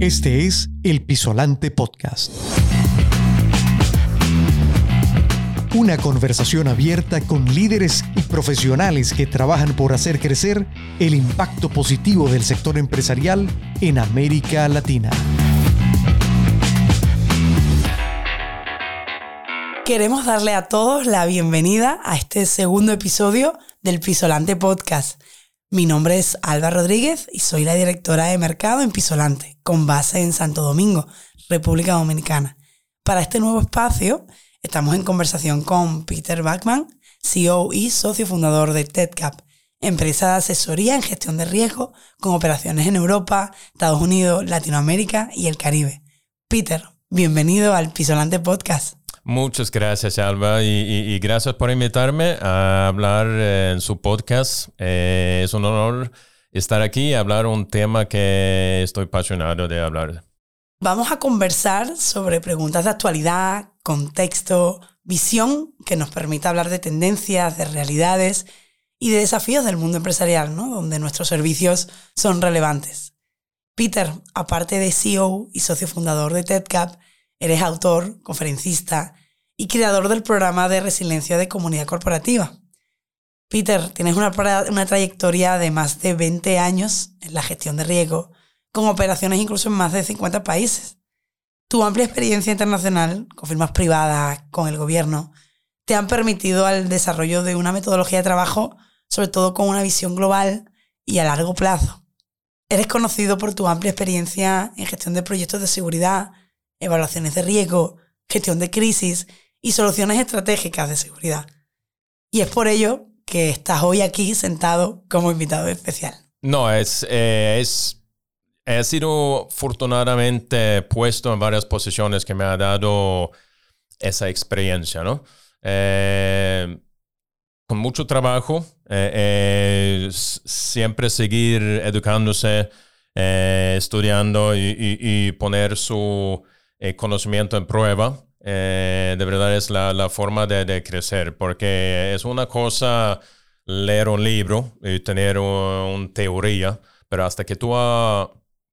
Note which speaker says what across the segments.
Speaker 1: Este es El Pisolante Podcast. Una conversación abierta con líderes y profesionales que trabajan por hacer crecer el impacto positivo del sector empresarial en América Latina.
Speaker 2: Queremos darle a todos la bienvenida a este segundo episodio del Pisolante Podcast. Mi nombre es Alba Rodríguez y soy la directora de mercado en Pisolante, con base en Santo Domingo, República Dominicana. Para este nuevo espacio, estamos en conversación con Peter Bachman, CEO y socio fundador de TEDCAP, empresa de asesoría en gestión de riesgo con operaciones en Europa, Estados Unidos, Latinoamérica y el Caribe. Peter, bienvenido al Pisolante Podcast.
Speaker 3: Muchas gracias, Alba, y, gracias por invitarme a hablar eh, en su podcast. Eh, es un honor estar aquí y hablar un tema que estoy apasionado de hablar.
Speaker 2: Vamos a conversar sobre preguntas de actualidad, contexto, visión que nos permita hablar de tendencias, de realidades y de desafíos del mundo empresarial, ¿no? donde nuestros servicios son relevantes. Peter, aparte de CEO y socio fundador de TEDCAP, eres autor, conferencista y creador del programa de resiliencia de comunidad corporativa. Peter, tienes una, una trayectoria de más de 20 años en la gestión de riesgo, con operaciones incluso en más de 50 países. Tu amplia experiencia internacional, con firmas privadas, con el gobierno, te han permitido el desarrollo de una metodología de trabajo, sobre todo con una visión global y a largo plazo. Eres conocido por tu amplia experiencia en gestión de proyectos de seguridad, evaluaciones de riesgo, gestión de crisis y soluciones estratégicas de seguridad. Y es por ello que estás hoy aquí sentado como invitado especial.
Speaker 3: No, es, eh, es he sido afortunadamente puesto en varias posiciones que me ha dado esa experiencia, ¿no? Eh, con mucho trabajo, eh, siempre seguir educándose, estudiando y, poner su conocimiento en prueba. Eh, de verdad es la, forma de, crecer, porque es una cosa leer un libro y tener una teoría, pero hasta que tú has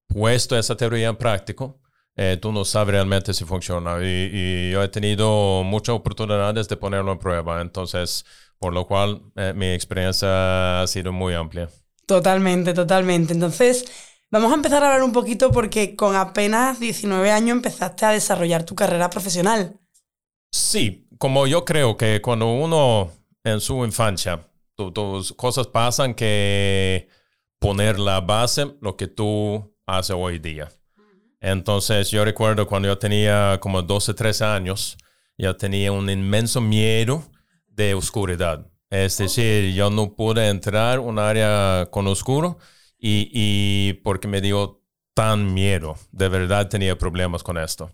Speaker 3: puesto esa teoría en práctico, eh, tú no sabes realmente si funciona. Y, yo he tenido muchas oportunidades de ponerlo en prueba, entonces, por lo cual eh, mi experiencia ha sido muy amplia.
Speaker 2: Totalmente, totalmente. Entonces, Vamos a empezar a hablar un poquito porque con apenas 19 años empezaste a desarrollar tu carrera profesional.
Speaker 3: Sí, como yo creo que cuando uno en su infancia, tus cosas pasan que poner la base, lo que tú haces hoy día. Entonces yo recuerdo cuando yo tenía como 12, 13 años, yo tenía un inmenso miedo de oscuridad. Es decir, yo no pude entrar en un área con oscuro y, porque me dio tan miedo, de verdad tenía problemas con esto.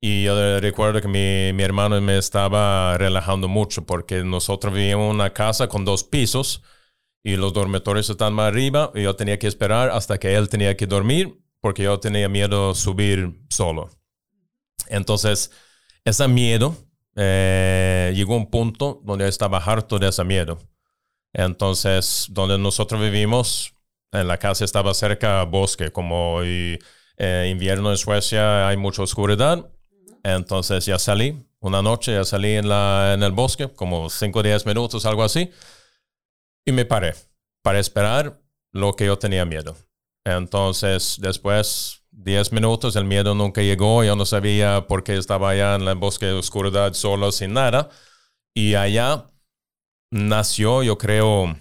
Speaker 3: Y yo recuerdo que mi, mi, hermano me estaba relajando mucho porque nosotros vivíamos en una casa con dos pisos y los dormitorios están más arriba y yo tenía que esperar hasta que él tenía que dormir porque yo tenía miedo subir solo. Entonces, ese miedo eh, llegó a un punto donde estaba harto de ese miedo. Entonces, donde nosotros vivimos, en la casa estaba cerca bosque, como hoy eh, invierno en Suecia hay mucha oscuridad. Entonces ya salí, una noche ya salí en, la, en el bosque, como 5 o 10 minutos, algo así, y me paré para esperar lo que yo tenía miedo. Entonces, después 10 minutos, el miedo nunca llegó, yo no sabía por qué estaba allá en el bosque de oscuridad solo, sin nada. Y allá nació, yo creo,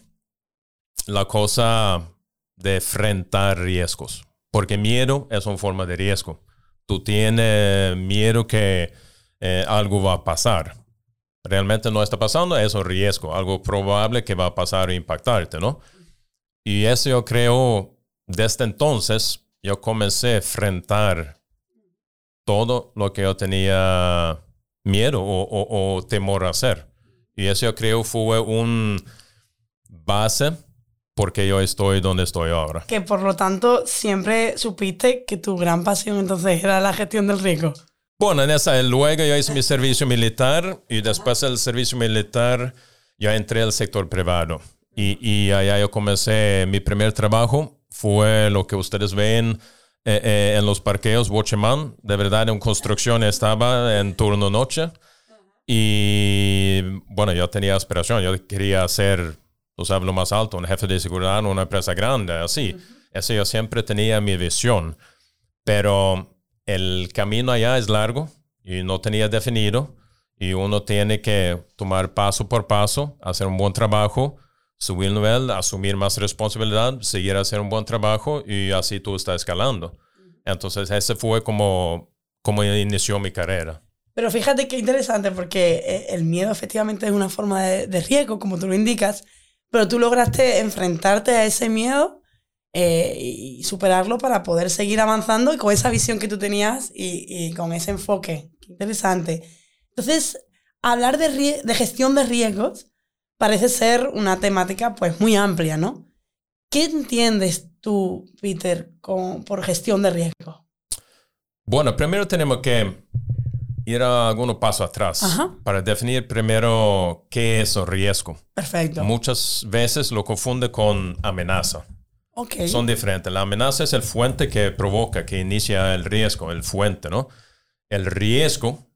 Speaker 3: la cosa de enfrentar riesgos, porque miedo es una forma de riesgo. Tú tienes miedo que eh, algo va a pasar. Realmente no está pasando, es un riesgo, algo probable que va a pasar e impactarte, ¿no? Y eso yo creo, desde entonces, yo comencé a enfrentar todo lo que yo tenía miedo o, o temor a hacer. Y eso yo creo fue un base porque yo estoy donde estoy ahora.
Speaker 2: Que por lo tanto siempre supiste que tu gran pasión entonces era la gestión del riesgo.
Speaker 3: Bueno, en esa, luego yo hice mi servicio militar y después del servicio militar yo entré al sector privado. Y, y allá yo comencé, mi primer trabajo fue lo que ustedes ven eh, eh, en los parqueos Watchman. De verdad, en construcción estaba en turno noche. Y bueno, yo tenía aspiración. Yo quería ser, tú sabes, lo más alto, un jefe de seguridad en una empresa grande, así. Eso yo siempre tenía mi visión. Pero el camino allá es largo y no tenía definido. Y uno tiene que tomar paso por paso, hacer un buen trabajo, subir el nivel, asumir más responsabilidad, seguir haciendo un buen trabajo y así tú estás escalando. Entonces, ese fue como, como inició mi carrera.
Speaker 2: Pero fíjate qué interesante, porque eh, el miedo efectivamente es una forma de, riesgo, como tú lo indicas, pero tú lograste enfrentarte a ese miedo eh, y superarlo para poder seguir avanzando con esa visión que tú tenías y, con ese enfoque. Qué interesante. Entonces, hablar de, de gestión de riesgos parece ser una temática pues muy amplia, ¿no? ¿Qué entiendes tú, Peter, por gestión de riesgo?
Speaker 3: Bueno, primero tenemos que ir a algunos pasos atrás para definir primero qué es el riesgo.
Speaker 2: Perfecto.
Speaker 3: Muchas veces lo confunde con amenaza.
Speaker 2: Okay.
Speaker 3: Son diferentes. La amenaza es el fuente que provoca, que inicia el riesgo, el fuente, ¿no? El riesgo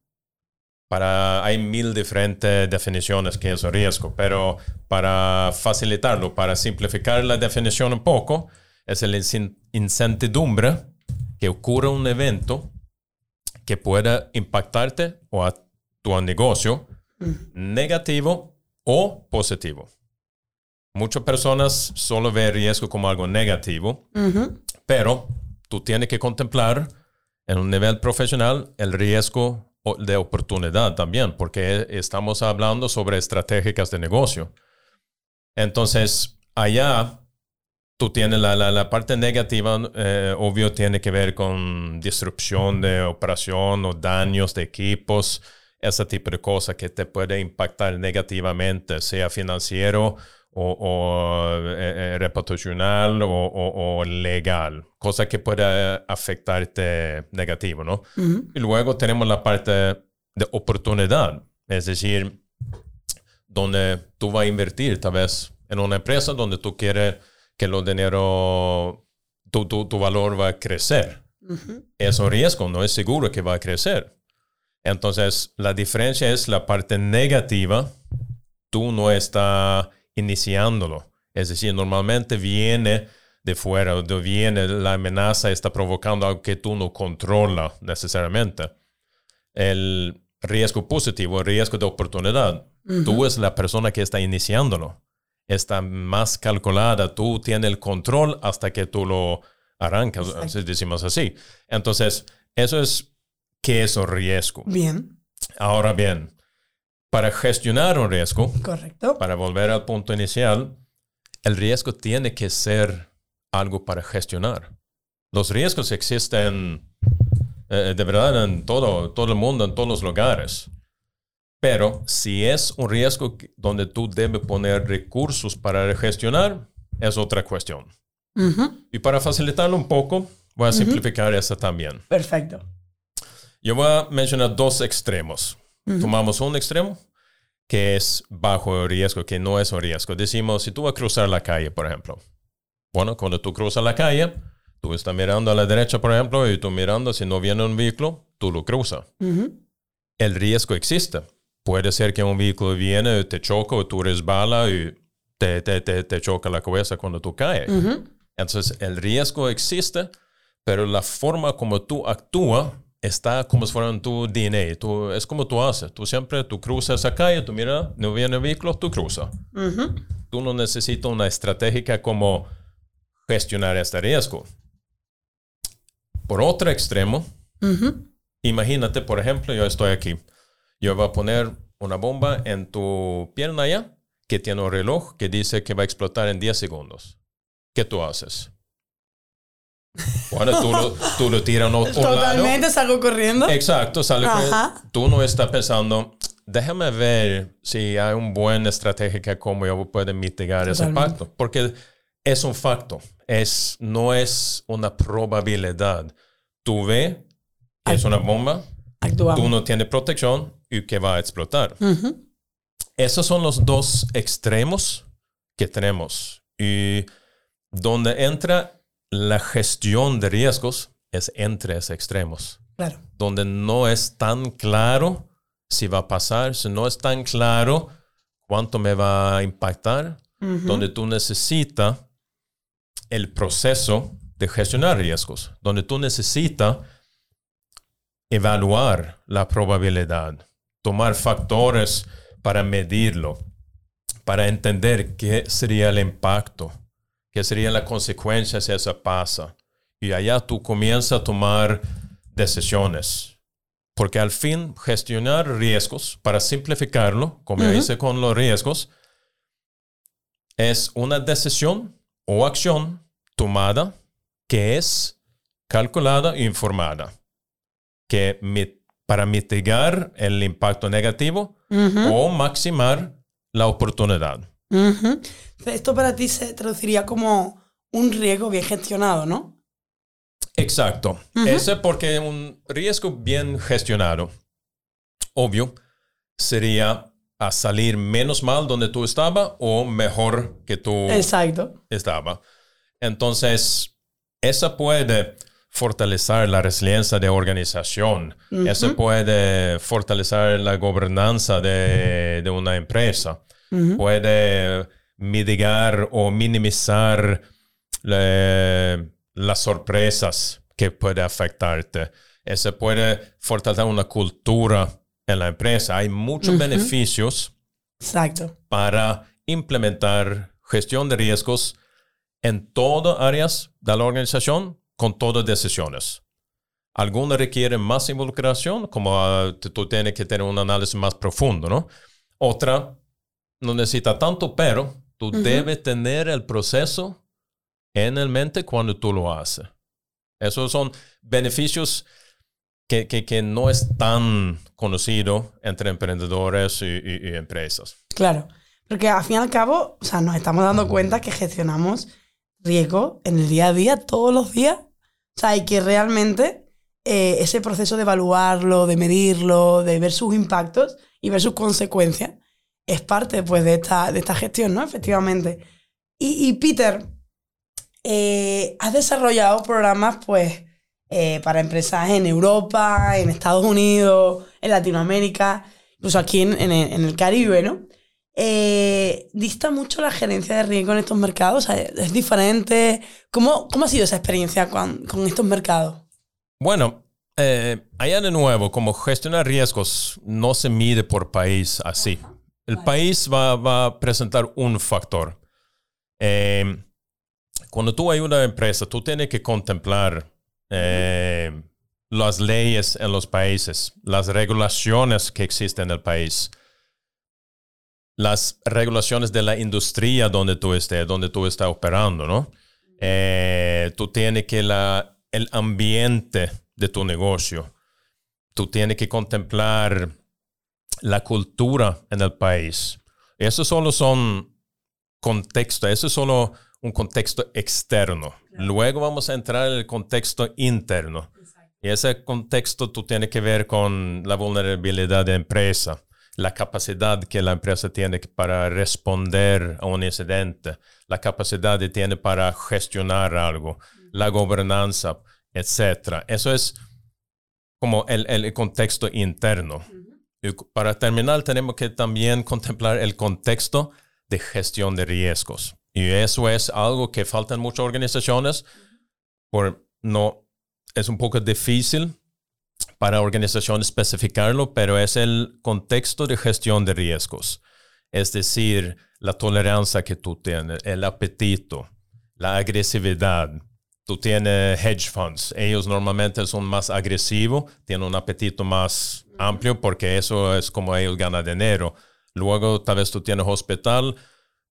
Speaker 3: para, hay mil diferentes definiciones que es el riesgo, pero para facilitarlo, para simplificar la definición un poco, es la incertidumbre que ocurre un evento que pueda impactarte o a tu negocio negativo o positivo. Muchas personas solo ven riesgo como algo negativo, pero tú tienes que contemplar en un nivel profesional el riesgo de oportunidad también, porque estamos hablando sobre estratégicas de negocio. Entonces, allá tú tienes la, la, parte negativa, eh, obvio, tiene que ver con disrupción de operación o daños de equipos, ese tipo de cosas que te puede impactar negativamente, sea financiero o, eh, eh, reputacional o, legal, cosa que puede afectarte negativo, ¿no? Y luego tenemos la parte de oportunidad, es decir, donde tú vas a invertir tal vez en una empresa donde tú quieres que los dinero, tu, tu, tu, valor va a crecer. Es un riesgo, no es seguro que va a crecer. Entonces, la diferencia es la parte negativa. Tú no estás iniciándolo. Es decir, normalmente viene de fuera, de viene la amenaza, está provocando algo que tú no controlas necesariamente. El riesgo positivo, el riesgo de oportunidad, tú es la persona que está iniciándolo. Está más calculada, tú tienes el control hasta que tú lo arrancas, decimos así. Entonces, eso es qué es el riesgo.
Speaker 2: Bien.
Speaker 3: Ahora bien, para gestionar un riesgo,
Speaker 2: Correcto.
Speaker 3: para volver al punto inicial, el riesgo tiene que ser algo para gestionar. Los riesgos existen eh, de verdad en todo, todo el mundo, en todos los lugares. Pero si es un riesgo donde tú debes poner recursos para gestionar, es otra cuestión. Y para facilitarlo un poco, voy a simplificar eso también.
Speaker 2: Perfecto.
Speaker 3: Yo voy a mencionar dos extremos. Tomamos un extremo que es bajo riesgo, que no es un riesgo. Decimos, si tú vas a cruzar la calle, por ejemplo. Bueno, cuando tú cruzas la calle, tú estás mirando a la derecha, por ejemplo, y tú mirando, si no viene un vehículo, tú lo cruzas. El riesgo existe. Puede ser que un vehículo viene, te choca o tú resbala y te, te, te, te choca la cabeza cuando tú caes. Entonces, el riesgo existe, pero la forma como tú actúas está como si fuera en tu DNA. Tú, es como tú haces. Tú siempre tú cruzas esa calle, tú miras, no viene el vehículo, tú cruzas. Tú no necesitas una estrategia como gestionar este riesgo. Por otro extremo, imagínate, por ejemplo, yo estoy aquí. Yo voy a poner una bomba en tu pierna allá que tiene un reloj que dice que va a explotar en 10 segundos. ¿Qué tú haces? Bueno, tú lo, tú lo tiras a otro
Speaker 2: Totalmente salgo corriendo.
Speaker 3: Exacto, sale Tú no estás pensando, déjame ver si hay una buena estrategia como yo puedo mitigar ese impacto. Porque es un facto, es, no es una probabilidad. Tú ves que es una bomba, tú no tienes protección y que va a explotar. Esos son los dos extremos que tenemos. Y donde entra la gestión de riesgos es entre esos extremos.
Speaker 2: Claro.
Speaker 3: Donde no es tan claro si va a pasar, si no es tan claro cuánto me va a impactar, donde tú necesitas el proceso de gestionar riesgos, donde tú necesitas evaluar la probabilidad, tomar factores para medirlo, para entender qué sería el impacto, qué serían las consecuencias si eso pasa. Y allá tú comienzas a tomar decisiones. Porque al fin, gestionar riesgos, para simplificarlo, como hice con los riesgos, es una decisión o acción tomada que es calculada e informada, que para mitigar el impacto negativo o maximar la oportunidad.
Speaker 2: Esto para ti se traduciría como un riesgo bien gestionado, ¿no?
Speaker 3: Exacto. Ese porque un riesgo bien gestionado, obvio, sería a salir menos mal donde tú estabas o mejor que tú
Speaker 2: Exacto.
Speaker 3: estaba. Entonces, esa puede fortalecer la resiliencia de organización. Eso puede fortalecer la gobernanza de, una empresa. Puede mitigar o minimizar las sorpresas que puede afectarte. Eso puede fortalecer una cultura en la empresa. Hay muchos beneficios
Speaker 2: Exacto.
Speaker 3: para implementar gestión de riesgos en todas áreas de la organización con todas decisiones. Algunas requieren más involucración, como ah, tú tienes que tener un análisis más profundo, ¿no? Otra no necesita tanto, pero tú debes tener el proceso en el mente cuando tú lo haces. Esos son beneficios que, que, no es tan conocido entre emprendedores y, empresas.
Speaker 2: Claro, porque al fin y al cabo, o sea, nos estamos dando cuenta que gestionamos riesgo en el día a día, todos los días. O sea, y que realmente eh, ese proceso de evaluarlo, de medirlo, de ver sus impactos y ver sus consecuencias, es parte pues, de, esta, de esta gestión, ¿no? Efectivamente. Y, Peter, eh, has desarrollado programas, pues, eh, para empresas en Europa, en Estados Unidos, en Latinoamérica, incluso aquí en, en, el Caribe, ¿no? Eh, ¿Dista mucho la gerencia de riesgo en estos mercados? ¿Es diferente? ¿Cómo, cómo ha sido esa experiencia con, con estos mercados?
Speaker 3: Bueno, eh, allá de nuevo, como gestionar riesgos no se mide por país así. El país va, va, a presentar un factor. cuando tú hay una empresa, tú tienes que contemplar eh, las leyes en los países, las regulaciones que existen en el país, las regulaciones de la industria donde tú estés, donde tú estás operando, ¿no? Eh, tú tienes que la, el ambiente de tu negocio, tú tienes que contemplar la cultura en el país. Eso solo son contextos, eso es solo un contexto externo. Luego vamos a entrar en el contexto interno. Y ese contexto tú tienes que ver con la vulnerabilidad de empresa, la capacidad que la empresa tiene para responder a un incidente, la capacidad que tiene para gestionar algo, la gobernanza, etc. Eso es como el, el contexto interno. Y para terminar, tenemos que también contemplar el contexto de gestión de riesgos. Y eso es algo que faltan muchas organizaciones. Por, no, es un poco difícil para organizaciones especificarlo, pero es el contexto de gestión de riesgos. Es decir, la tolerancia que tú tienes, el apetito, la agresividad. Tú tienes hedge funds. Ellos normalmente son más agresivos, tienen un apetito más amplio porque eso es como ellos ganan dinero. Luego, tal vez tú tienes hospital,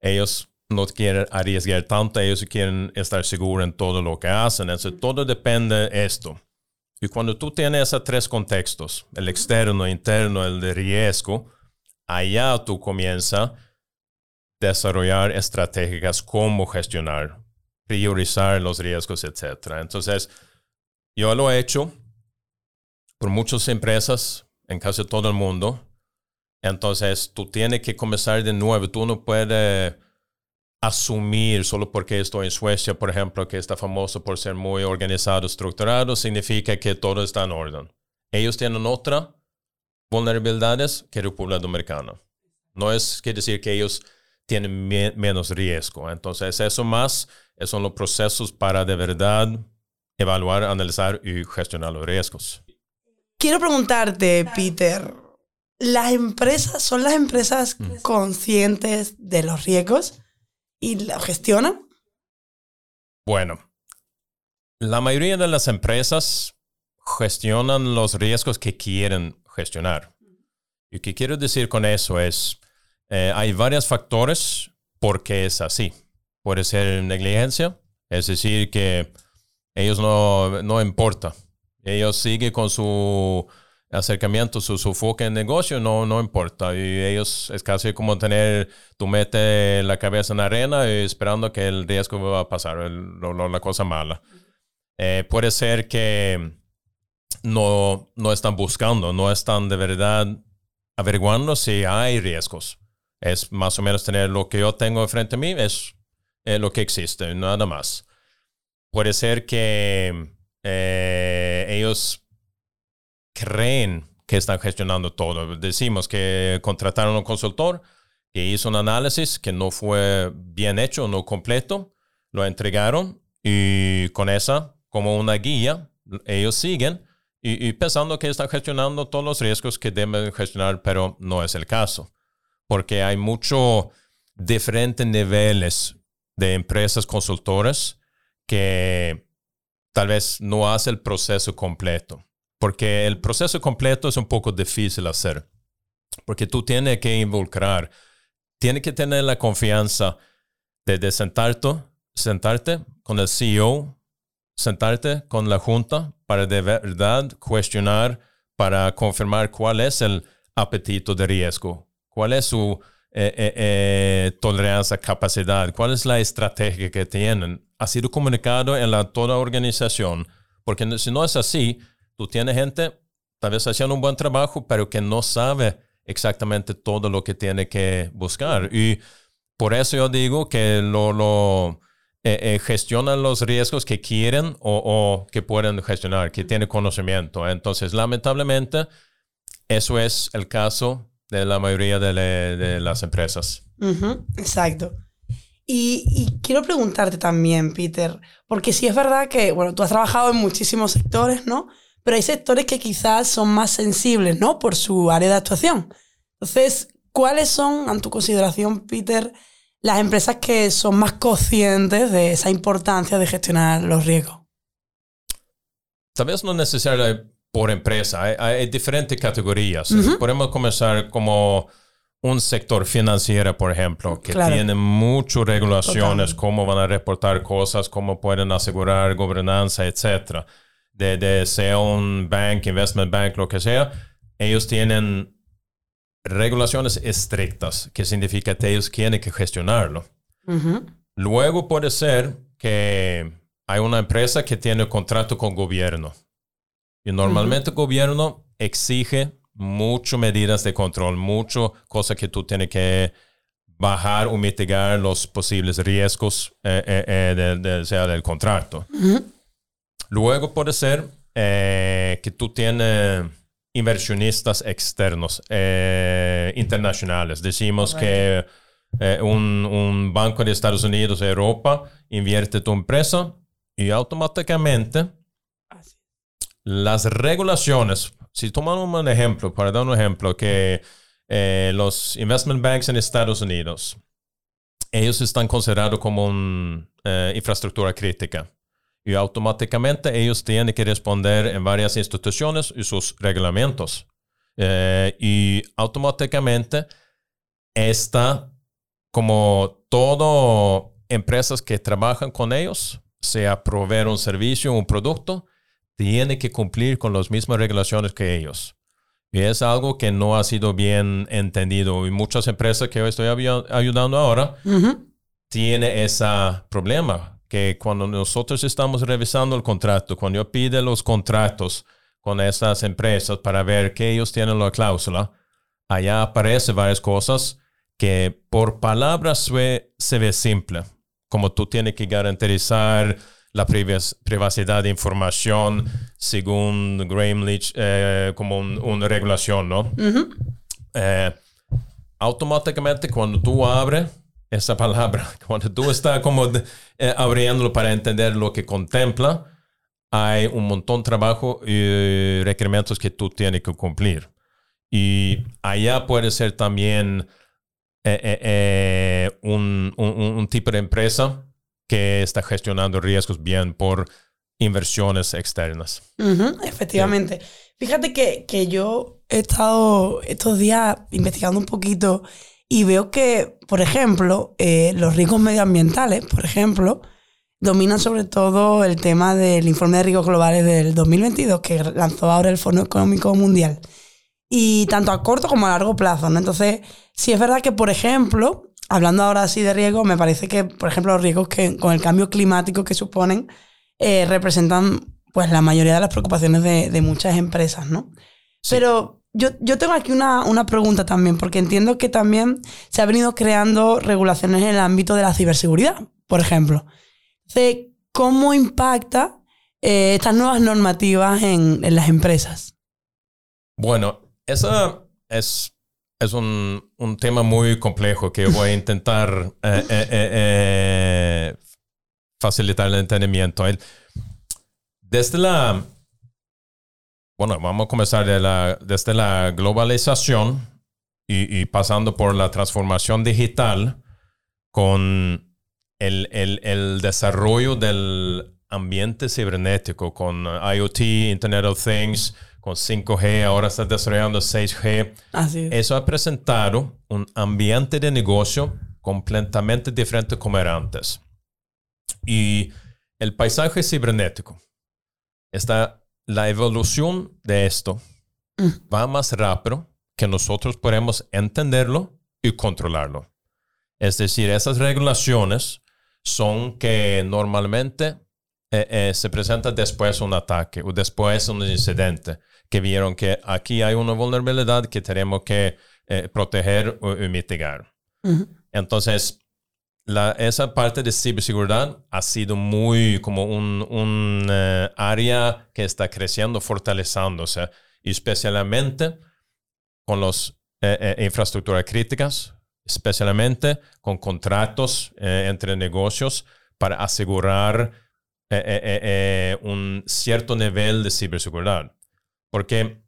Speaker 3: ellos no quieren arriesgar tanto, ellos quieren estar seguros en todo lo que hacen. Entonces, todo depende de esto. Y cuando tú tienes esos tres contextos, el externo, interno, el de riesgo, allá tú comienzas a desarrollar estrategias cómo gestionar, priorizar los riesgos, etc. Entonces, yo lo he hecho por muchas empresas en casi todo el mundo. Entonces, tú tienes que comenzar de nuevo. Tú no puedes asumir solo porque estoy en Suecia, por ejemplo, que está famoso por ser muy organizado, estructurado, significa que todo está en orden. Ellos tienen otras vulnerabilidades que República Dominicana. No es que decir que ellos tienen menos riesgo. Entonces, eso más son los procesos para de verdad evaluar, analizar y gestionar los riesgos.
Speaker 2: Quiero preguntarte, Peter, ¿las empresas son las empresas conscientes de los riesgos y lo gestionan?
Speaker 3: Bueno, la mayoría de las empresas gestionan los riesgos que quieren gestionar. Y qué quiero decir con eso es, eh, hay varios factores por qué es así. Puede ser negligencia, es decir, que ellos no, no importa. Ellos siguen con su acercamiento, su, su enfoque en negocio, no, no importa. Y ellos es casi como tener, tú metes la cabeza en la arena y esperando que el riesgo va a pasar, la cosa mala. Eh, puede ser que no, no están buscando, no están de verdad averiguando si hay riesgos. Es más o menos tener lo que yo tengo enfrente a mí, es lo que existe, nada más. Puede ser que eh, ellos creen que están gestionando todo. Decimos que contrataron a un consultor que hizo un análisis que no fue bien hecho, no completo, lo entregaron y con esa, como una guía, ellos siguen y, pensando que están gestionando todos los riesgos que deben gestionar, pero no es el caso, porque hay muchos diferentes niveles de empresas consultoras que tal vez no hace el proceso completo, porque el proceso completo es un poco difícil hacer, porque tú tienes que involucrar, tienes que tener la confianza de, de sentarte, sentarte con el CEO sentarte con la Junta para de verdad cuestionar, para confirmar cuál es el apetito de riesgo, cuál es su eh, eh, eh, tolerancia, capacidad, cuál es la estrategia que tienen. Ha sido comunicado en la toda organización, porque si no es así, tú tienes gente tal vez haciendo un buen trabajo, pero que no sabe exactamente todo lo que tiene que buscar. Y por eso yo digo que lo, lo eh, eh, gestionan los riesgos que quieren o, que pueden gestionar, que tienen conocimiento. Entonces, lamentablemente, eso es el caso de la mayoría de, las empresas.
Speaker 2: exacto. Y, quiero preguntarte también, Peter, porque sí es verdad que, bueno, tú has trabajado en muchísimos sectores, ¿no? Pero hay sectores que quizás son más sensibles, ¿no? Por su área de actuación. Entonces, ¿cuáles son, en tu consideración, Peter, las empresas que son más conscientes de esa importancia de gestionar los riesgos?
Speaker 3: Tal vez no necesariamente por empresa, hay, diferentes categorías. Podemos comenzar como un sector financiero, por ejemplo, que tiene muchas regulaciones, cómo van a reportar cosas, cómo pueden asegurar gobernanza, etc. De, de sea un bank, investment bank, lo que sea, ellos tienen regulaciones estrictas, que significa que ellos tienen que gestionarlo. Luego puede ser que hay una empresa que tiene contrato con gobierno. Y normalmente el gobierno exige muchas medidas de control, muchas cosas que tú tienes que bajar o mitigar los posibles riesgos eh, eh, eh sea del contrato. Luego puede ser eh, que tú tienes inversionistas externos, eh, internacionales. Decimos que eh, un, un, banco de Estados Unidos, Europa, invierte tu empresa y automáticamente las regulaciones, si tomamos un ejemplo, para dar un ejemplo, que eh, los investment banks en Estados Unidos, ellos están considerados como una infraestructura crítica y automáticamente ellos tienen que responder en varias instituciones y sus reglamentos. Eh, y automáticamente está como todo empresas que trabajan con ellos, sea proveer un servicio, un producto, tiene que cumplir con las mismas regulaciones que ellos. Y es algo que no ha sido bien entendido. Y muchas empresas que yo estoy ayudando ahora tienen ese problema que cuando nosotros estamos revisando el contrato, cuando yo pide los contratos con esas empresas para ver que ellos tienen la cláusula, allá aparecen varias cosas que por palabras se ve simple, como tú tienes que garantizar la privacidad de información según Graham Leach eh, como una regulación, ¿no? Eh, automáticamente cuando tú abres esa palabra, cuando tú estás como eh, abriéndolo para entender lo que contempla, hay un montón de trabajo y requerimientos que tú tienes que cumplir. Y allá puede ser también un, un tipo de empresa que está gestionando riesgos bien por inversiones externas.
Speaker 2: efectivamente. Fíjate que, que, yo he estado estos días investigando un poquito y veo que, por ejemplo, eh, los riesgos medioambientales, por ejemplo, dominan sobre todo el tema del informe de riesgos globales del 2022 que lanzó ahora el Fondo Económico Mundial. Y tanto a corto como a largo plazo, ¿no? Entonces, sí es verdad que, por ejemplo, hablando ahora así de riesgos, me parece que, por ejemplo, los riesgos que con el cambio climático que suponen eh, representan pues la mayoría de las preocupaciones de, muchas empresas, ¿no? Pero yo, yo, tengo aquí una, una, pregunta también, porque entiendo que también se ha venido creando regulaciones en el ámbito de la ciberseguridad, por ejemplo. ¿Cómo impacta eh, estas nuevas normativas en, en las empresas?
Speaker 3: Bueno, esa es es un, un, tema muy complejo que voy a intentar eh, eh, eh, facilitar el entendimiento. Desde la, bueno, vamos a comenzar de la, desde la globalización y, y, pasando por la transformación digital con el, el, el desarrollo del ambiente cibernético, con IoT, Internet of Things, con 5G, ahora está desarrollando 6G. Eso ha presentado un ambiente de negocio completamente diferente como era antes. Y el paisaje cibernético, está, la evolución de esto mm. va más rápido que nosotros podemos entenderlo y controlarlo. Es decir, esas regulaciones son que normalmente eh, eh, se presenta después un ataque o después un incidente que vieron que aquí hay una vulnerabilidad que tenemos que eh, proteger o, mitigar. Entonces, esa parte de ciberseguridad ha sido muy como un, un área que está creciendo, fortaleciéndose, especialmente con las infraestructuras críticas, especialmente con contratos entre negocios para asegurar eh, eh, eh, un cierto nivel de ciberseguridad. Porque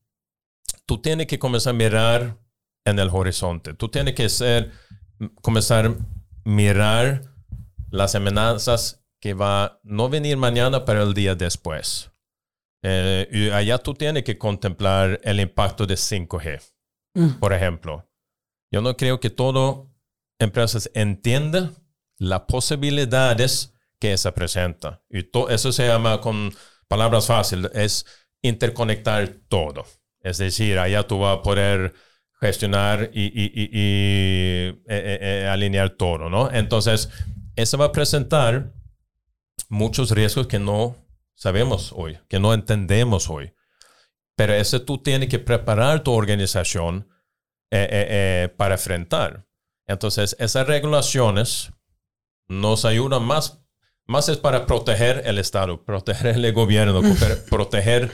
Speaker 3: tú tienes que comenzar a mirar en el horizonte. Tú tienes que ser, comenzar mirar las amenazas que va a no venir mañana, pero el día después. y allá tú tienes que contemplar el impacto de 5G, mm. por ejemplo. Yo no creo que todo empresas entiendan las posibilidades que se presenta. Y eso se llama, con palabras fáciles, es interconectar todo. Es decir, allá tú vas a poder gestionar y, eh, eh, eh, alinear todo, ¿no? Entonces, eso va a presentar muchos riesgos que no sabemos hoy, que no entendemos hoy. Pero eso tú tienes que preparar tu organización para enfrentar. Entonces, esas regulaciones nos ayudan más más es para proteger el Estado, proteger el gobierno, proteger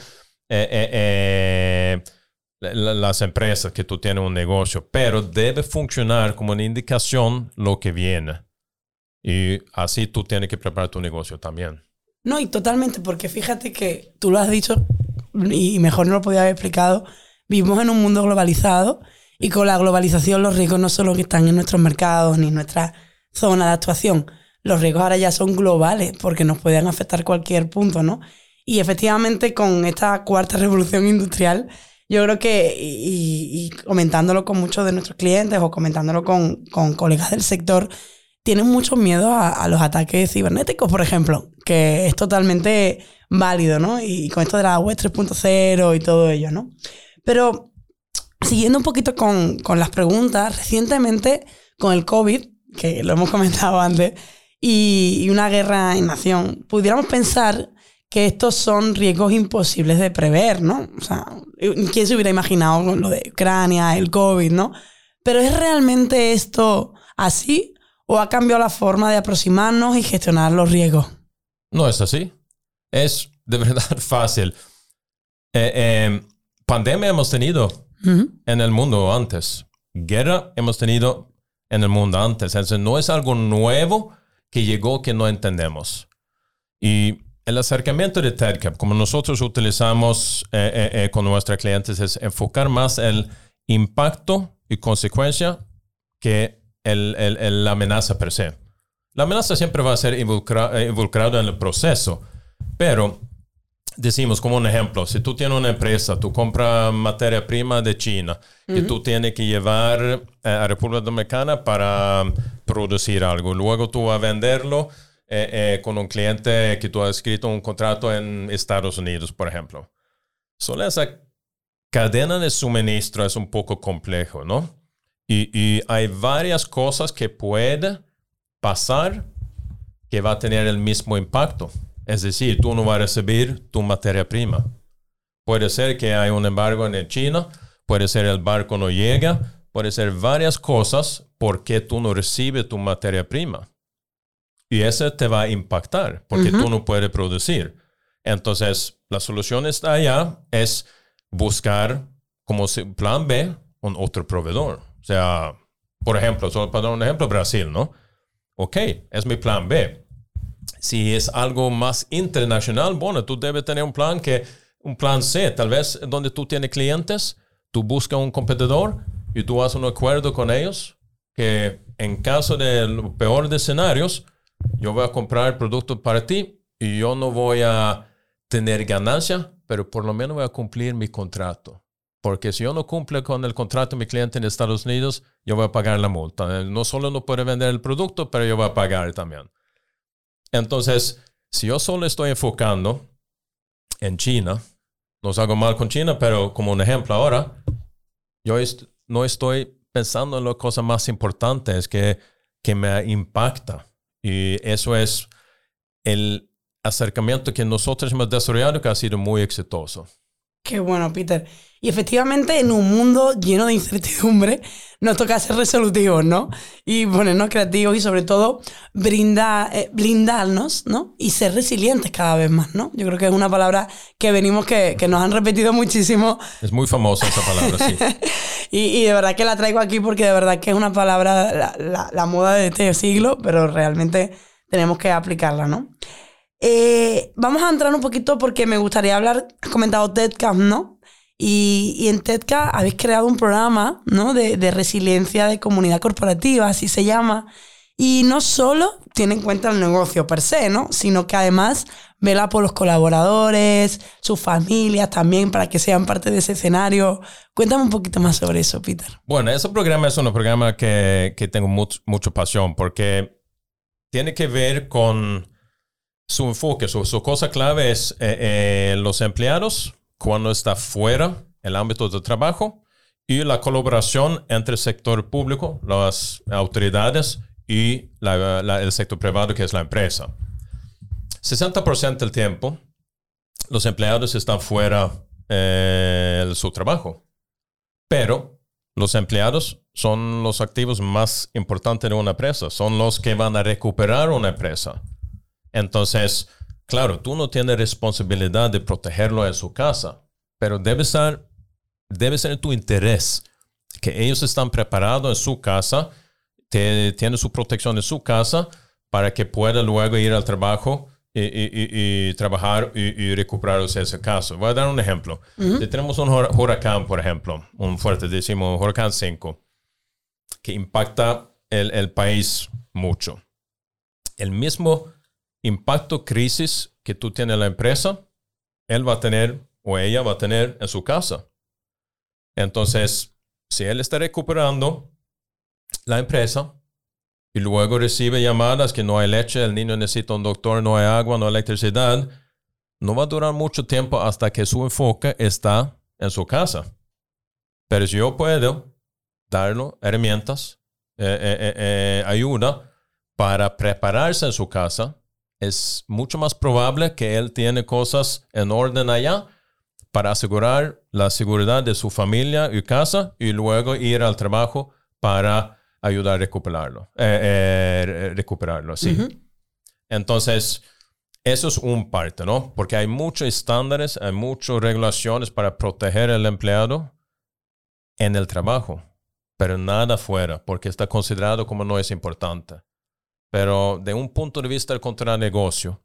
Speaker 3: las empresas que tú tienes un negocio, pero debe funcionar como una indicación lo que viene. Y así tú tienes que preparar tu negocio también.
Speaker 2: No, y totalmente, porque fíjate que tú lo has dicho y mejor no lo podía haber explicado. Vivimos en un mundo globalizado y con la globalización los riesgos no solo que están en nuestros mercados ni en nuestra zona de actuación, los riesgos ahora ya son globales porque nos pueden afectar cualquier punto, ¿no? Y efectivamente con esta cuarta revolución industrial, yo creo que, y, comentándolo con muchos de nuestros clientes o comentándolo con, con colegas del sector, tienen mucho miedo a, los ataques cibernéticos, por ejemplo, que es totalmente válido, ¿no? Y con esto de la web 3.0 y todo ello, ¿no? Pero siguiendo un poquito con, con las preguntas, recientemente con el COVID, que lo hemos comentado antes, y, una guerra en nación, pudiéramos pensar que estos son riesgos imposibles de prever, ¿no? O sea, ¿quién se hubiera imaginado con lo de Ucrania, el COVID, ¿no? Pero ¿es realmente esto así o ha cambiado la forma de aproximarnos y gestionar los riesgos?
Speaker 3: No es así. Es de verdad fácil. Eh, eh, pandemia hemos tenido en el mundo antes. Guerra hemos tenido en el mundo antes. Entonces no es algo nuevo que llegó que no entendemos. Y el acercamiento de TEDCAP, como nosotros utilizamos eh, con nuestros clientes, es enfocar más el impacto y consecuencia que el, la amenaza per se. La amenaza siempre va a ser involucrada en el proceso, pero decimos como un ejemplo, si tú tienes una empresa, tú compras materia prima de China y tú tienes que llevar eh, a República Dominicana para producir algo, luego tú vas a venderlo eh, eh, con un cliente que tú has escrito un contrato en Estados Unidos, por ejemplo. Solo esa cadena de suministro es un poco complejo, ¿no? Y, y hay varias cosas que puede pasar que va a tener el mismo impacto. Es decir, tú no vas a recibir tu materia prima. Puede ser que hay un embargo en China, puede ser el barco no llega, puede ser varias cosas porque tú no recibes tu materia prima. Y eso te va a impactar porque tú no puedes producir. Entonces, la solución está allá, es buscar como plan B un otro proveedor. O sea, por ejemplo, solo para dar un ejemplo, Brasil, ¿no? Ok, es mi plan B si es algo más internacional, bueno, tú debes tener un plan que, un plan C, tal vez donde tú tienes clientes, tú buscas un competidor y tú haces un acuerdo con ellos que en caso de los peores escenarios, yo voy a comprar productos para ti y yo no voy a tener ganancia, pero por lo menos voy a cumplir mi contrato. Porque si yo no cumple con el contrato de mi cliente en Estados Unidos, yo voy a pagar la multa. No solo no puede vender el producto, pero yo voy a pagar también. Entonces, si yo solo estoy enfocando en China, no hago mal con China, pero como un ejemplo ahora, yo no estoy pensando en las cosas más importantes que, que me impacta. Y eso es el acercamiento que nosotros hemos desarrollado que ha sido muy exitoso.
Speaker 2: Qué bueno, Peter. Y efectivamente, en un mundo lleno de incertidumbre, nos toca ser resolutivos, ¿no? Y ponernos creativos y sobre todo eh, blindarnos, ¿no? Y ser resilientes cada vez más, ¿no? Yo creo que es una palabra que venimos, que, que nos han repetido muchísimo.
Speaker 3: Es muy famosa esa palabra, sí.
Speaker 2: y, y, de verdad que la traigo aquí porque de verdad que es una palabra, la, la, la moda de este siglo, pero realmente tenemos que aplicarla, ¿no? Eh, vamos a entrar un poquito porque me gustaría hablar, has comentado TEDCAM, ¿no? Y, en TEDCA habéis creado un programa ¿no? de, de, resiliencia de comunidad corporativa, así se llama. Y no solo tiene en cuenta el negocio per se, ¿no? sino que además vela por los colaboradores, sus familias también, para que sean parte de ese escenario. Cuéntame un poquito más sobre eso, Peter.
Speaker 3: Bueno, ese programa es un programa que, que tengo mucho, mucha pasión porque tiene que ver con su enfoque, su, su cosa clave es eh, eh, los empleados cuando está fuera el ámbito de trabajo y la colaboración entre el sector público, las autoridades y el sector privado, que es la empresa. 60% del tiempo los empleados están fuera eh, de su trabajo, pero los empleados son los activos más importantes de una empresa, son los que van a recuperar una empresa. Entonces, Claro, tú no tienes responsabilidad de protegerlo en su casa, pero debe ser, debe ser tu interés que ellos están preparados en su casa, tienen su protección en su casa para que pueda luego ir al trabajo y, trabajar y, recuperarse ese caso. Voy a dar un ejemplo. Si tenemos un huracán, por ejemplo, un fuerte, decimos huracán 5, que impacta el, el país mucho. El mismo impacto crisis que tú tienes en la empresa, él va a tener o ella va a tener en su casa. Entonces, si él está recuperando la empresa y luego recibe llamadas que no hay leche, el niño necesita un doctor, no hay agua, no hay electricidad, no va a durar mucho tiempo hasta que su enfoque está en su casa. Pero si yo puedo darle herramientas, eh, eh, eh, ayuda para prepararse en su casa, es mucho más probable que él tiene cosas en orden allá para asegurar la seguridad de su familia y casa y luego ir al trabajo para ayudar a recuperarlo. Eh, eh, recuperarlo, sí. Entonces, eso es un parte, ¿no? Porque hay muchos estándares, hay muchas regulaciones para proteger al empleado en el trabajo, pero nada fuera, porque está considerado como no es importante. Pero de un punto de vista del contranegocio,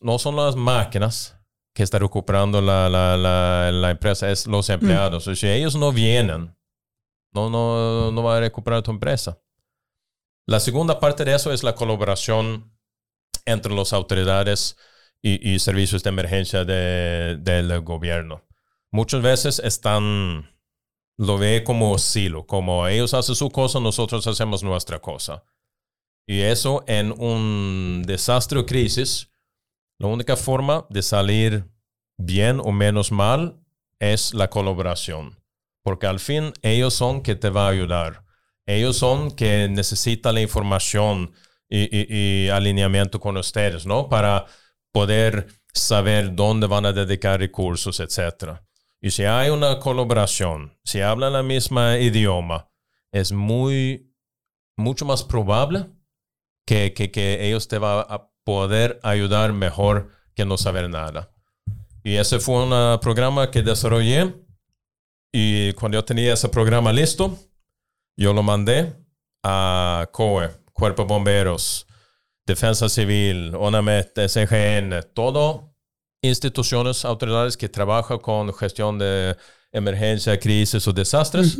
Speaker 3: no son las máquinas que están recuperando la, la, la, empresa, es los mm. empleados. O sea, ellos no vienen, no, no, no va a recuperar tu empresa. La segunda parte de eso es la colaboración entre las autoridades y, servicios de emergencia del gobierno. Muchas veces están, lo ve como silo, como ellos hacen su cosa, nosotros hacemos nuestra cosa. Y eso en un desastre o crisis, la única forma de salir bien o menos mal es la colaboración. Porque al fin ellos son que te va a ayudar. Ellos son que necesitan la información y, alineamiento con ustedes, ¿no? Para poder saber dónde van a dedicar recursos, etc. Y si hay una colaboración, si hablan el mismo idioma, es muy, mucho más probable que, que, ellos te van a poder ayudar mejor que no saber nada. Y ese fue un programa que desarrollé. Y cuando yo tenía ese programa listo, yo lo mandé a COE, Cuerpo Bomberos, Defensa Civil, ONAMET, SGN, todo instituciones, autoridades que trabajan con gestión de emergencia, crisis o desastres,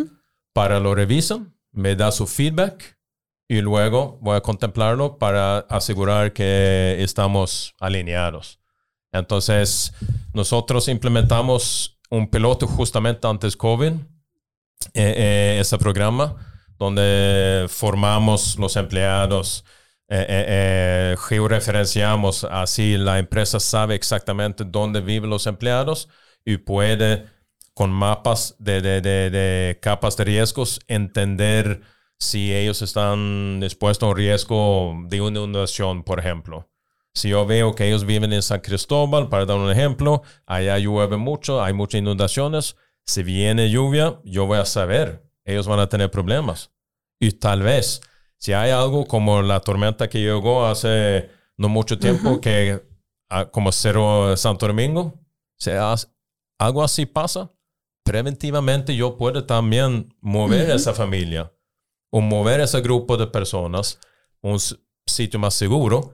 Speaker 3: para lo revisan, me da su feedback y luego voy a contemplarlo para asegurar que estamos alineados. Entonces, nosotros implementamos un piloto justamente antes COVID, eh, eh, ese programa donde formamos los empleados, eh, eh, eh, georreferenciamos, así la empresa sabe exactamente dónde viven los empleados y puede con mapas de, de, de, capas de riesgos entender si ellos están expuestos a un riesgo de inundación, por ejemplo. Si yo veo que ellos viven en San Cristóbal, para dar un ejemplo, allá llueve mucho, hay muchas inundaciones. Si viene lluvia, yo voy a saber, ellos van a tener problemas. Y tal vez, si hay algo como la tormenta que llegó hace no mucho tiempo, que ah, como Cerro Santo Domingo, si algo así pasa, preventivamente yo puedo también mover esa familia o mover ese grupo de personas a un sitio más seguro,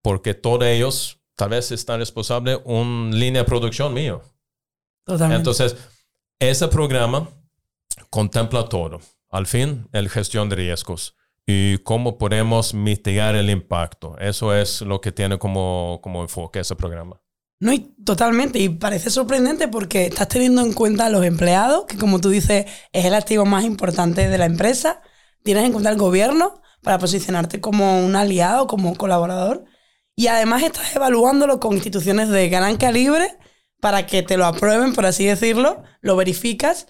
Speaker 3: porque todos ellos tal vez están responsables de una línea de producción mío. Totalmente. Entonces, ese programa contempla todo al fin, el gestión de riesgos y cómo podemos mitigar el impacto. Eso es lo que tiene como, como enfoque ese programa.
Speaker 2: No, totalmente. Y parece sorprendente porque estás teniendo en cuenta a los empleados, que como tú dices, es el activo más importante de la empresa. Tienes en cuenta al gobierno para posicionarte como un aliado, como colaborador. Y además estás evaluándolo con instituciones de gran calibre para que te lo aprueben, por así decirlo, lo verificas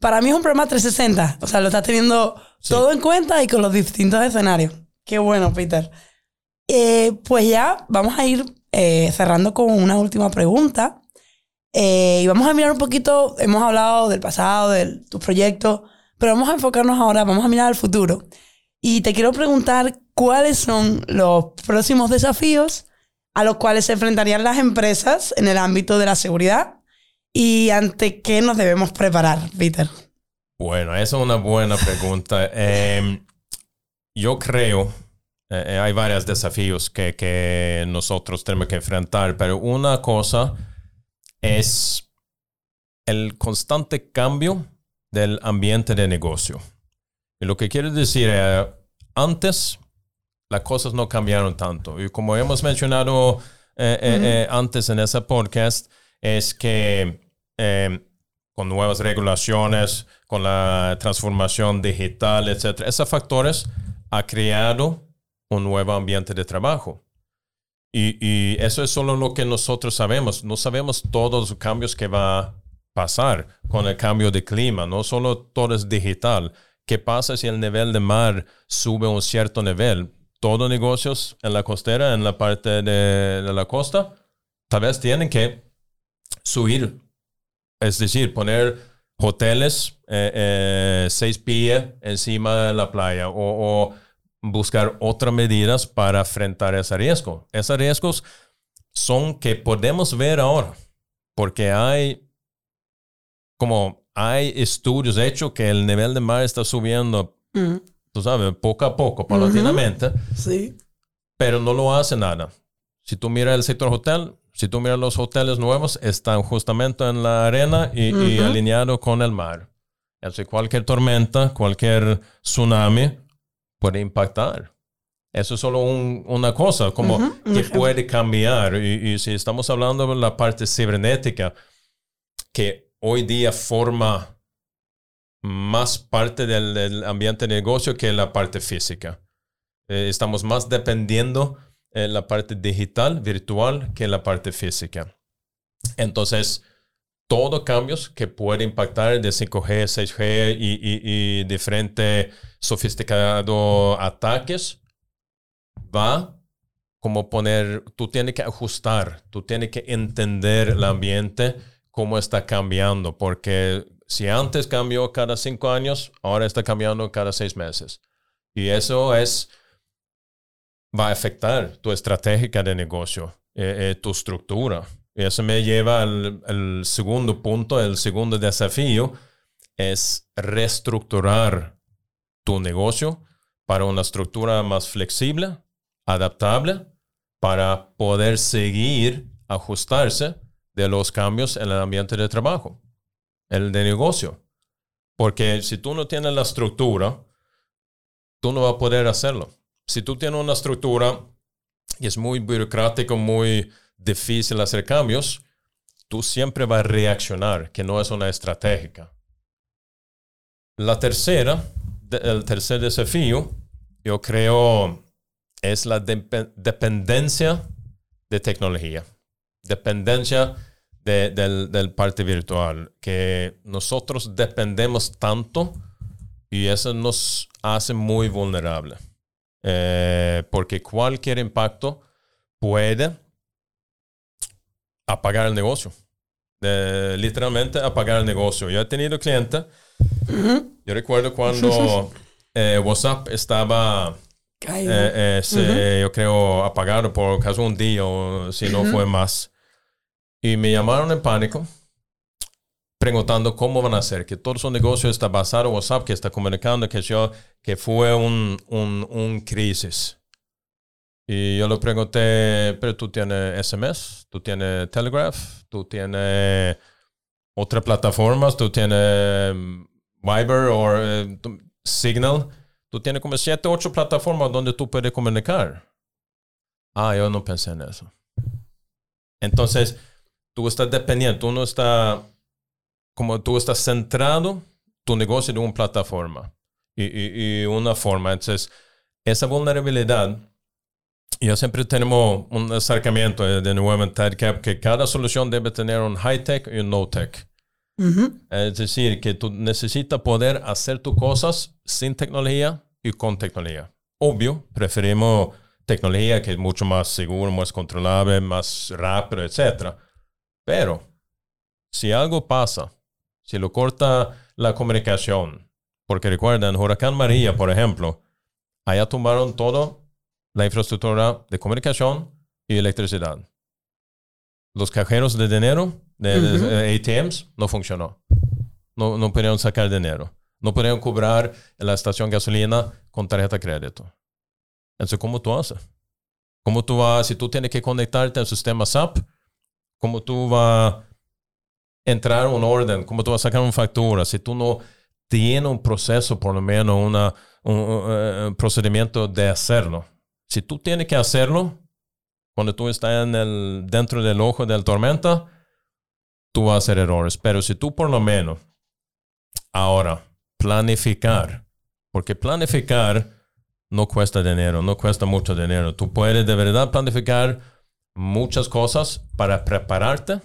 Speaker 2: para mí es un programa 360. O sea, lo estás teniendo todo en cuenta y con los distintos escenarios. Qué bueno, Peter. Eh, pues ya vamos a ir eh, cerrando con una última pregunta. Eh, y vamos a mirar un poquito, hemos hablado del pasado, de tus proyectos, pero vamos a enfocarnos ahora, vamos a mirar al futuro. Y te quiero preguntar cuáles son los próximos desafíos a los cuales se enfrentarían las empresas en el ámbito de la seguridad y ante qué nos debemos preparar, Peter.
Speaker 3: Bueno, esa es una buena pregunta. Em, yo creo, eh, eh, hay varios desafíos que, que nosotros tenemos que enfrentar, pero una cosa es el constante cambio del ambiente de negocio. Y lo que quiero decir es, antes las cosas no cambiaron tanto. Y como hemos mencionado eh, antes en ese podcast, es que Em, con nuevas regulaciones, con la transformación digital, etc. Esos factores ha creado un nuevo ambiente de trabajo. Y, eso es solo lo que nosotros sabemos. No sabemos todos los cambios que va a pasar con el cambio de clima. No solo todo es digital. ¿Qué pasa si el nivel de mar sube a un cierto nivel? Todos negocios en la costera, en la parte de, de la costa, tal vez tienen que subir es decir, poner hoteles, eh, eh, seis pies encima de la playa o, buscar otras medidas para enfrentar ese riesgo. Esos riesgos son que podemos ver ahora, porque hay como hay estudios hechos que el nivel de mar está subiendo, mm. tú sabes, poco a poco, paulatinamente.
Speaker 2: Sí.
Speaker 3: Pero no lo hace nada. Si tú miras el sector hotel, si tú miras los hoteles nuevos, están justamente en la arena y, alineados con el mar. Así cualquier tormenta, cualquier tsunami puede impactar. Eso es solo una cosa, como que puede cambiar. Y, y, si estamos hablando de la parte cibernética, que hoy día forma más parte del, ambiente de negocio que la parte física. Eh, estamos más dependiendo en la parte digital, virtual, que en la parte física. Entonces, todos cambios que pueden impactar de 5G, 6G y, y, diferentes sofisticados ataques, va como poner, tú tienes que ajustar, tú tienes que entender el ambiente, cómo está cambiando, porque si antes cambió cada cinco años, ahora está cambiando cada seis meses. Y eso es va a afectar tu estrategia de negocio, eh, eh, tu estructura. Y eso me lleva al, segundo punto, el segundo desafío es reestructurar tu negocio para una estructura más flexible, adaptable, para poder seguir ajustarse de los cambios en el ambiente de trabajo, el de negocio. Porque si tú no tienes la estructura, tú no vas a poder hacerlo si tú tienes una estructura y es muy burocrático, muy difícil hacer cambios, tú siempre vas a reaccionar, que no es una estratégica. La tercera, el tercer desafío, yo creo, es la dependencia de tecnología, dependencia del, del parte virtual, que nosotros dependemos tanto y eso nos hace muy vulnerables. Eh, porque cualquier impacto puede apagar el negocio. literalmente apagar el negocio. Yo he tenido clientes, yo recuerdo cuando eh, WhatsApp estaba, eh, yo creo, apagado por casi un día o si no fue más. Y me llamaron en pánico preguntando cómo van a hacer, que todo su negocio está basado en WhatsApp, que está comunicando que, yo, que fue un, un, un crisis. Y yo le pregunté, pero tú tienes SMS, tú tienes Telegraph, tú tienes otras plataformas, tú tienes mm, Viber o eh, Signal, tú tienes como siete, ocho plataformas donde tú puedes comunicar. Ah, yo no pensé en eso. Entonces, tú estás dependiendo, tú no estás como tú estás centrado tu negocio en una plataforma y, una forma. Entonces, esa vulnerabilidad, yo siempre tenemos un acercamiento de nuevo en TEDCAP que cada solución debe tener un high-tech y un no-tech. Es decir, que tú necesitas poder hacer tus cosas sin tecnología y con tecnología. Obvio, preferimos tecnología que es mucho más seguro, más controlable, más rápido, etc. Pero si algo pasa si lo corta la comunicación, porque recuerden, Huracán María, por ejemplo, allá tumbaron toda la infraestructura de comunicación y electricidad. Los cajeros de dinero, de, ATMs, no funcionó. No, no pudieron sacar dinero. No pudieron cobrar en la estación gasolina con tarjeta de crédito. Entonces, ¿cómo tú haces? ¿Cómo tú vas, si tú tienes que conectarte al sistema SAP, cómo tú vas entrar un orden, cómo tú vas a sacar una factura, si tú no tienes un proceso, por lo menos una, un, procedimiento de hacerlo. Si tú tienes que hacerlo, cuando tú estás en el, dentro del ojo de la tormenta, tú vas a hacer errores. Pero si tú por lo menos ahora planificar, porque planificar no cuesta dinero, no cuesta mucho dinero. Tú puedes de verdad planificar muchas cosas para prepararte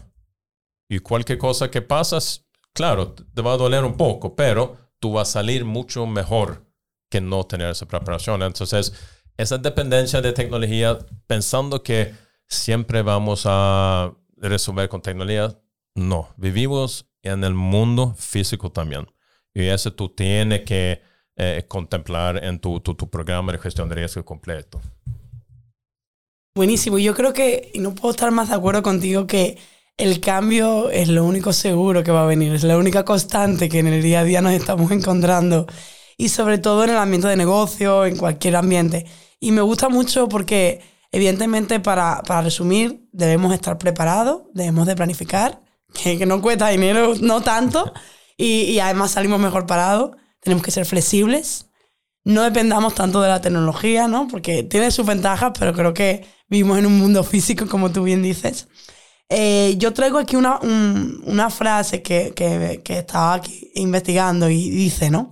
Speaker 3: y cualquier cosa que pasas, claro, te va a doler un poco, pero tú vas a salir mucho mejor que no tener esa preparación. Entonces, esa dependencia de tecnología, pensando que siempre vamos a resolver con tecnología, no. Vivimos en el mundo físico también. Y eso tú tienes que eh, contemplar en tu, tu, tu, programa de gestión de riesgo completo.
Speaker 2: Buenísimo. Yo creo que, y no puedo estar más de acuerdo contigo, que el cambio es lo único seguro que va a venir, es la única constante que en el día a día nos estamos encontrando y sobre todo en el ambiente de negocio, en cualquier ambiente. Y me gusta mucho porque evidentemente para, para resumir debemos estar preparados, debemos de planificar, que, que no cuesta dinero, no tanto, y, y además salimos mejor parados, tenemos que ser flexibles, no dependamos tanto de la tecnología, ¿no? Porque tiene sus ventajas, pero creo que vivimos en un mundo físico, como tú bien dices. Eh, yo traigo aquí una, una frase que, que, que, estaba aquí investigando y dice, ¿no?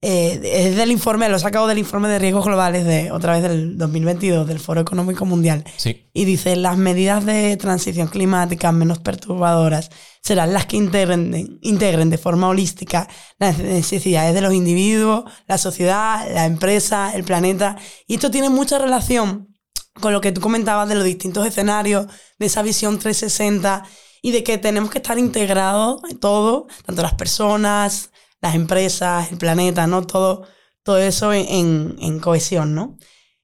Speaker 2: Eh, es del informe, lo he sacado del informe de riesgos globales de otra vez del 2022 del Foro Económico Mundial.
Speaker 3: Sí.
Speaker 2: Y dice, las medidas de transición climática menos perturbadoras serán las que integren, integren de forma holística las necesidades de los individuos, la sociedad, la empresa, el planeta. Y esto tiene mucha relación con lo que tú comentabas de los distintos escenarios, de esa visión 360 y de que tenemos que estar integrados en todo, tanto las personas, las empresas, el planeta, ¿no? Todo, todo eso en, en, cohesión, ¿no?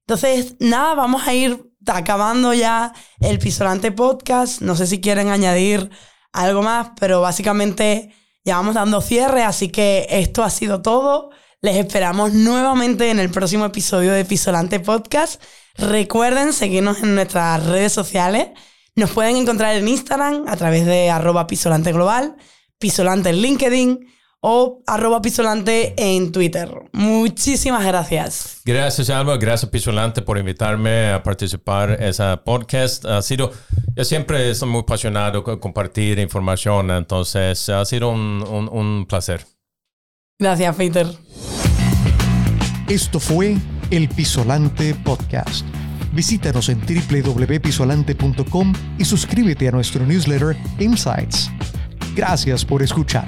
Speaker 2: Entonces, nada, vamos a ir acabando ya el Pisolante Podcast. No sé si quieren añadir algo más, pero básicamente ya vamos dando cierre, así que esto ha sido todo. Les esperamos nuevamente en el próximo episodio de Pisolante Podcast. Recuerden seguirnos en nuestras redes sociales. Nos pueden encontrar en Instagram a través de arroba pisolante global, pisolante en LinkedIn o arroba pisolante en Twitter. Muchísimas gracias.
Speaker 3: Gracias, Alba. Gracias, Pisolante, por invitarme a participar en ese podcast. Ha sido, yo siempre estoy muy apasionado con compartir información, entonces ha sido un, un, un placer.
Speaker 2: Gracias, Peter.
Speaker 1: Esto fue el Pisolante Podcast. Visítanos en www.pisolante.com y suscríbete a nuestro newsletter Insights. Gracias por escuchar.